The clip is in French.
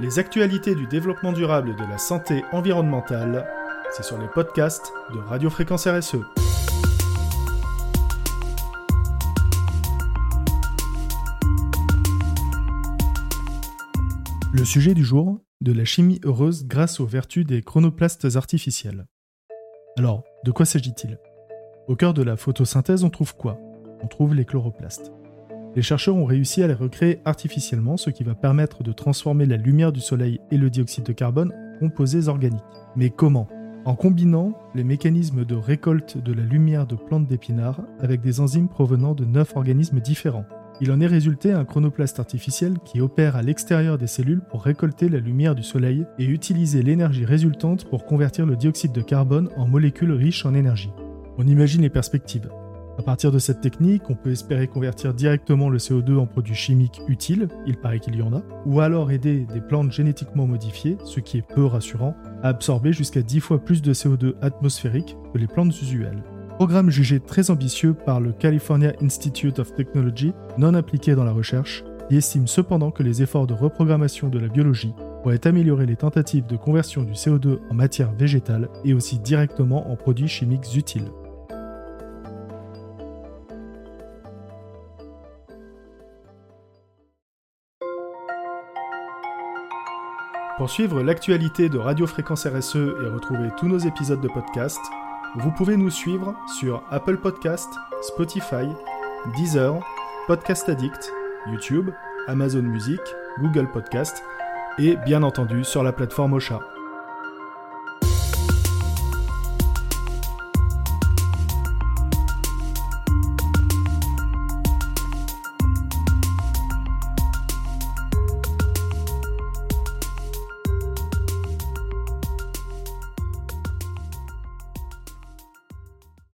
Les actualités du développement durable et de la santé environnementale, c'est sur les podcasts de Radio Fréquence RSE. Le sujet du jour, de la chimie heureuse grâce aux vertus des chronoplastes artificiels. Alors, de quoi s'agit-il? Au cœur de la photosynthèse, on trouve quoi? On trouve les chloroplastes. Les chercheurs ont réussi à les recréer artificiellement, ce qui va permettre de transformer la lumière du soleil et le dioxyde de carbone en composés organiques. Mais comment? En combinant les mécanismes de récolte de la lumière de plantes d'épinards avec des enzymes provenant de 9 organismes différents. Il en est résulté un chronoplaste artificiel qui opère à l'extérieur des cellules pour récolter la lumière du soleil et utiliser l'énergie résultante pour convertir le dioxyde de carbone en molécules riches en énergie. On imagine les perspectives. À partir de cette technique, on peut espérer convertir directement le CO2 en produits chimiques utiles, il paraît qu'il y en a, ou alors aider des plantes génétiquement modifiées, ce qui est peu rassurant, à absorber jusqu'à 10 fois plus de CO2 atmosphérique que les plantes usuelles. Programme jugé très ambitieux par le California Institute of Technology, non appliqué dans la recherche, qui estime cependant que les efforts de reprogrammation de la biologie pourraient améliorer les tentatives de conversion du CO2 en matière végétale et aussi directement en produits chimiques utiles. Pour suivre l'actualité de Radio Fréquence RSE et retrouver tous nos épisodes de podcast, vous pouvez nous suivre sur Apple Podcast, Spotify, Deezer, Podcast Addict, YouTube, Amazon Music, Google Podcast et bien entendu sur la plateforme Ocha.